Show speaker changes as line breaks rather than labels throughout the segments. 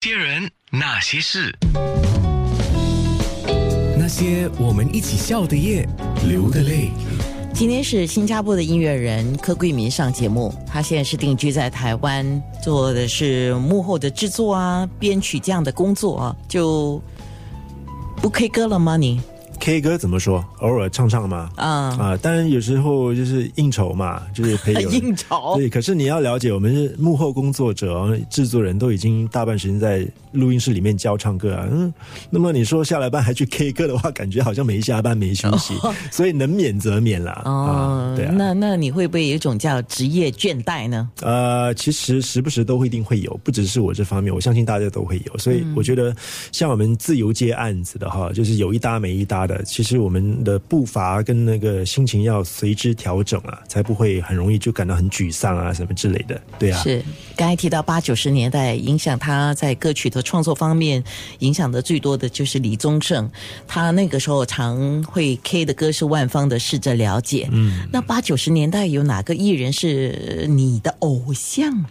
些人，那些事，
那些我们一起笑的夜，流的泪。
今天是新加坡的音乐人柯桂明上节目，他现在是定居在台湾，做的是幕后的制作啊、编曲这样的工作啊，就不 K 歌了吗？你
？K 歌怎么说？偶尔唱唱嘛。啊啊，当然有时候就是应酬嘛，就是陪
应酬。
对，可是你要了解，我们是幕后工作者，制作人都已经大半时间在录音室里面教唱歌啊。嗯，那么你说下了班还去 K 歌的话，感觉好像没下班没休息，所以能免则免啦。哦，对啊。
那那你会不会有一种叫职业倦怠呢？
呃，其实时不时都会一定会有，不只是我这方面，我相信大家都会有。所以我觉得，像我们自由接案子的哈，就是有一搭没一搭。的，其实我们的步伐跟那个心情要随之调整啊，才不会很容易就感到很沮丧啊，什么之类的。对啊，
是刚才提到八九十年代影响他在歌曲的创作方面影响的最多的就是李宗盛，他那个时候常会 K 的歌是万方的试着了解。嗯，那八九十年代有哪个艺人是你的偶像？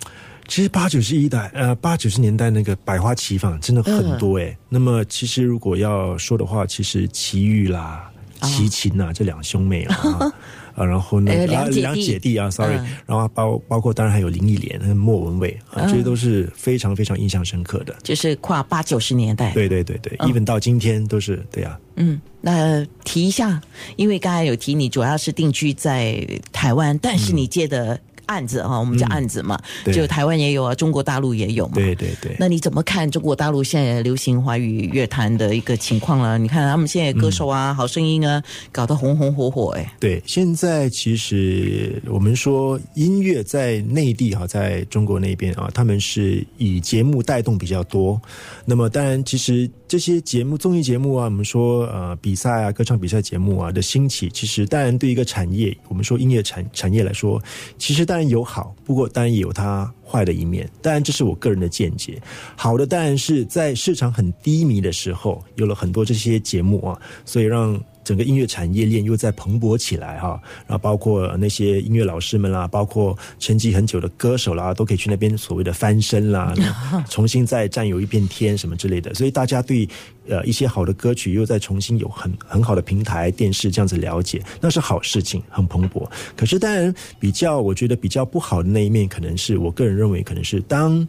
其实八九十一代，呃，八九十年代那个百花齐放，真的很多哎。那么，其实如果要说的话，其实齐豫啦、齐秦呐，这两兄妹啊，啊，然后呢
两
两姐弟啊，sorry，然后包包括当然还有林忆莲、莫文蔚啊，这些都是非常非常印象深刻的。
就是跨八九十年代，
对对对对，even 到今天都是对啊。
嗯，那提一下，因为刚才有提你主要是定居在台湾，但是你借的。案子哈，我们叫案子嘛，就台湾也有啊，中国大陆也有嘛。
对对对。
那你怎么看中国大陆现在流行华语乐坛的一个情况呢？你看他们现在歌手啊，好声音啊，搞得红红火火哎。
对，现在其实我们说音乐在内地哈，在中国那边啊，他们是以节目带动比较多。那么当然，其实这些节目综艺节目啊，我们说呃比赛啊，歌唱比赛节目啊的兴起，其实当然对一个产业，我们说音乐产产业来说，其实但当然有好，不过当然也有它坏的一面。当然，这是我个人的见解。好的，当然是在市场很低迷的时候，有了很多这些节目啊，所以让。整个音乐产业链又在蓬勃起来哈，然后包括那些音乐老师们啦，包括沉寂很久的歌手啦，都可以去那边所谓的翻身啦，重新再占有一片天什么之类的。所以大家对呃一些好的歌曲又再重新有很很好的平台电视这样子了解，那是好事情，很蓬勃。可是当然比较，我觉得比较不好的那一面，可能是我个人认为，可能是当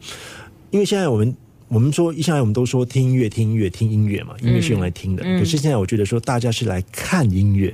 因为现在我们。我们说，一向来我们都说听音乐，听音乐，听音乐嘛，音乐是用来听的。可是现在我觉得说，大家是来看音乐，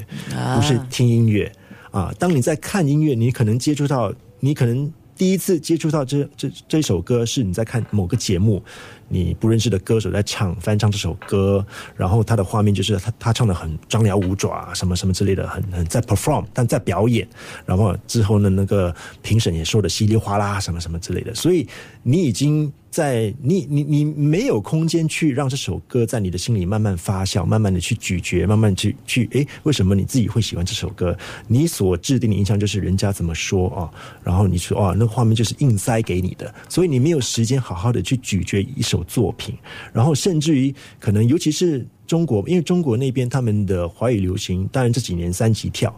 不是听音乐啊。当你在看音乐，你可能接触到，你可能第一次接触到这这这首歌，是你在看某个节目。你不认识的歌手在唱翻唱这首歌，然后他的画面就是他他唱的很张牙舞爪什么什么之类的，很很在 perform，但在表演。然后之后呢，那个评审也说的稀里哗啦什么什么之类的，所以你已经在你你你没有空间去让这首歌在你的心里慢慢发酵，慢慢的去咀嚼，慢慢去去哎，为什么你自己会喜欢这首歌？你所制定的印象就是人家怎么说啊？然后你说哦，那画面就是硬塞给你的，所以你没有时间好好的去咀嚼一首。首作品，然后甚至于可能，尤其是中国，因为中国那边他们的华语流行，当然这几年三级跳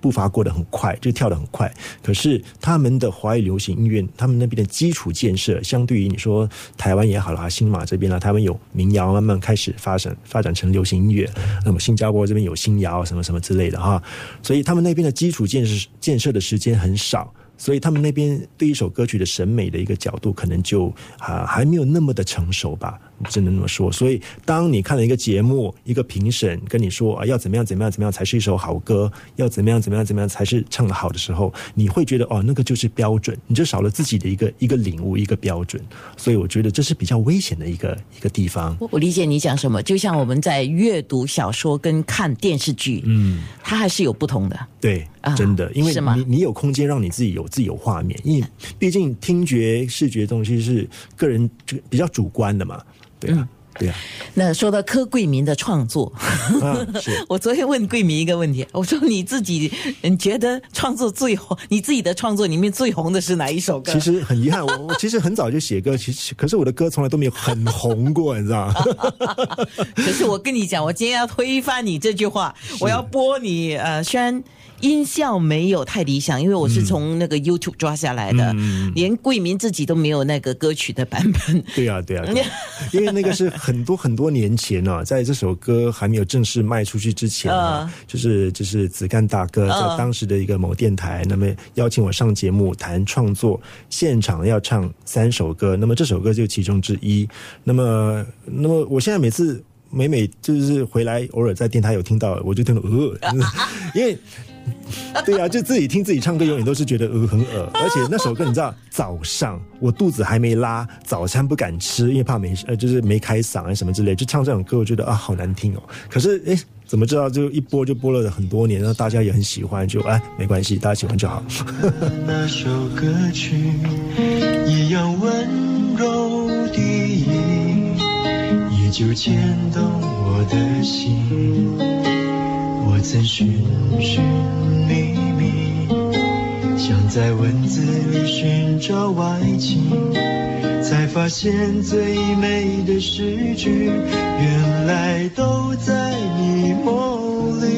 步伐过得很快，就跳得很快。可是他们的华语流行音乐，他们那边的基础建设，相对于你说台湾也好啦，新马这边啦，台湾有民谣慢慢开始发展，发展成流行音乐。那么新加坡这边有新谣什么什么之类的哈，所以他们那边的基础建设建设的时间很少。所以他们那边对一首歌曲的审美的一个角度，可能就啊还没有那么的成熟吧。只能那么说，所以当你看了一个节目，一个评审跟你说啊，要怎么样怎么样怎么样才是一首好歌，要怎么样怎么样怎么样才是唱的好的时候，你会觉得哦，那个就是标准，你就少了自己的一个一个领悟，一个标准。所以我觉得这是比较危险的一个一个地方。
我理解你讲什么，就像我们在阅读小说跟看电视剧，嗯，它还是有不同的。
对，真的，因为你你有空间让你自己有自己有画面，因为毕竟听觉视觉东西是个人这比较主观的嘛。对啊，对啊。
那说到柯桂明的创作，我昨天问桂明一个问题，我说你自己你觉得创作最红，你自己的创作里面最红的是哪一首歌？
其实很遗憾，我我其实很早就写歌，其实可是我的歌从来都没有很红过，你知道吗？
可是我跟你讲，我今天要推翻你这句话，我要播你呃，虽然。音效没有太理想，因为我是从那个 YouTube 抓下来的，连桂明自己都没有那个歌曲的版本。
对啊，对啊，对啊 因为那个是很多很多年前啊，在这首歌还没有正式卖出去之前啊，
嗯
就是就是子干大哥在
嗯
当时的一个某电台，那么邀请我上节目谈创作，现场要唱三首歌，那么这首歌就其中之一。那么，那么我现在每次每每就是回来，偶尔在电台有听到，我就听到呃，因为。对啊，就自己听自己唱歌，永远都是觉得呃很恶，而且那首歌你知道，早上我肚子还没拉，早餐不敢吃，因为怕没呃就是没开嗓啊什么之类，就唱这种歌，我觉得啊好难听哦。可是哎，怎么知道就一播就播了很多年，然后大家也很喜欢，就哎没关系，大家喜欢就好。
那首歌曲一样温柔低吟，依旧牵动我的心。我曾寻寻觅觅，想在文字里寻找爱情，才发现最美的诗句，原来都在你梦里。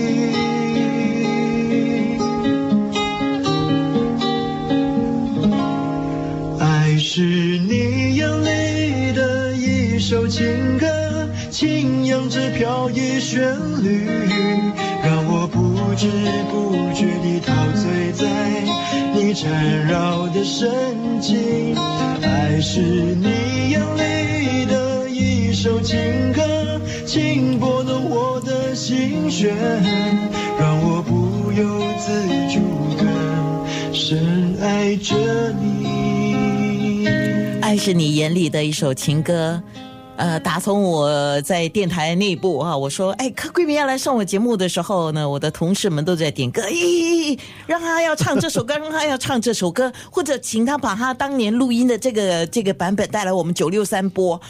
爱是你眼里的一首情歌，轻扬着飘逸旋律，知不觉地陶醉在你缠绕的深情。爱是你眼里的一首情歌，轻拨动我的心弦，让我不由自主地深爱着你。
爱是你眼里的一首情歌。呃，打从我在电台内部啊，我说，哎，柯桂明要来上我节目的时候呢，我的同事们都在点歌，咦，让他要唱这首歌，让他要唱这首歌，或者请他把他当年录音的这个这个版本带来我们九六三播。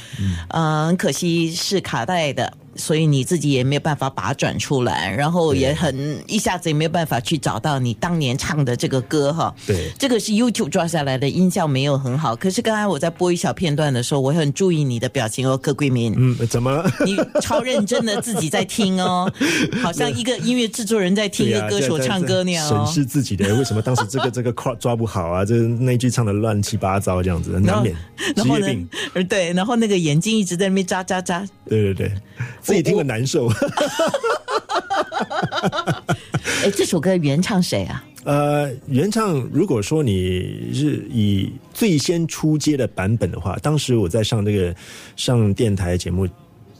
嗯，很可惜是卡带的，所以你自己也没有办法把它转出来，然后也很一下子也没有办法去找到你当年唱的这个歌哈。
对
这个是 YouTube 抓下来的，音效没有很好。可是刚才我在播一小片段的时候，我很注意你的表情哦，柯桂明，
嗯，怎么了？
你超认真的自己在听哦，好像一个音乐制作人在听一个歌手唱歌那样
审
哦。
视自己的，为什么当时这个这个 crowd 抓不好啊？这那句唱的乱七八糟，这样子难免
然后呢
职业病。？
呃对，然后那个眼睛一直在那边眨眨眨。
对对对，自己听了难受。
哎，这首歌原唱谁啊？
呃，原唱如果说你是以最先出街的版本的话，当时我在上这个上电台节目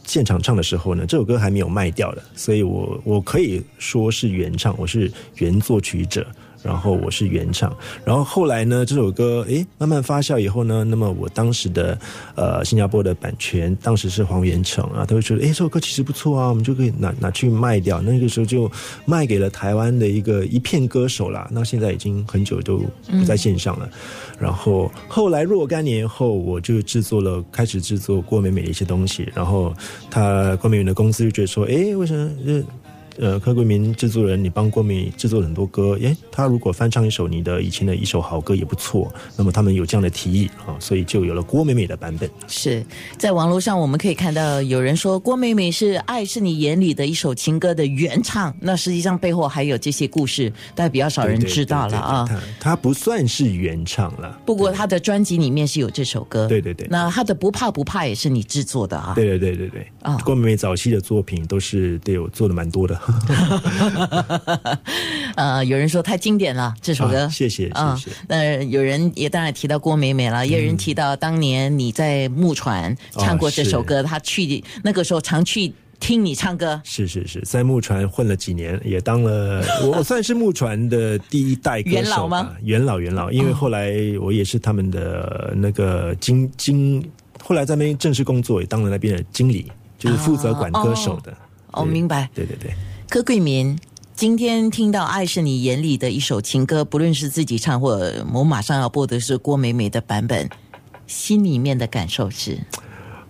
现场唱的时候呢，这首歌还没有卖掉的，所以我我可以说是原唱，我是原作曲者。然后我是原唱，然后后来呢，这首歌诶慢慢发酵以后呢，那么我当时的呃新加坡的版权当时是黄元成啊，他会觉得诶这首歌其实不错啊，我们就可以拿拿去卖掉。那个时候就卖给了台湾的一个一片歌手啦，那现在已经很久都不在线上了。然后后来若干年后，我就制作了开始制作郭美美的一些东西，然后他郭美美的公司就觉得说，诶为什么呃呃，柯桂明制作人，你帮郭美制作了很多歌，诶，他如果翻唱一首你的以前的一首好歌也不错。那么他们有这样的提议啊，所以就有了郭美美的版本。
是在网络上我们可以看到有人说郭美美是《爱是你眼里的一首情歌》的原唱，那实际上背后还有这些故事，但比较少人知道了啊。
对对对他他不算是原唱了。
不过他的专辑里面是有这首歌，
对对对
那他的不怕不怕也是你制作的啊。
对对对对对，
啊
郭美美早期的作品都是对我做的蛮多的。
呃，有人说太经典了这首歌，
啊谢谢
啊。那有人也当然提到郭美美了，也有人提到当年你在木船唱过这首歌，他去那个时候常去听你唱歌。
是是是，在木船混了几年，也当了我我算是木船的第一代歌手
元老吗？
元老元老，因为后来我也是他们的那个经经，后来在那边正式工作，也当了那边的经理，就是负责管歌手的。
哦，
对
明白。
对对对，
柯桂明，今天听到《爱是你眼里的一首情歌》，不论是自己唱，或我马上要播的是郭美美的版本，心里面的感受是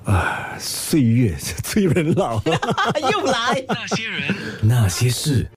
啊
岁月 催人老。
又来。
那些人，
那些事。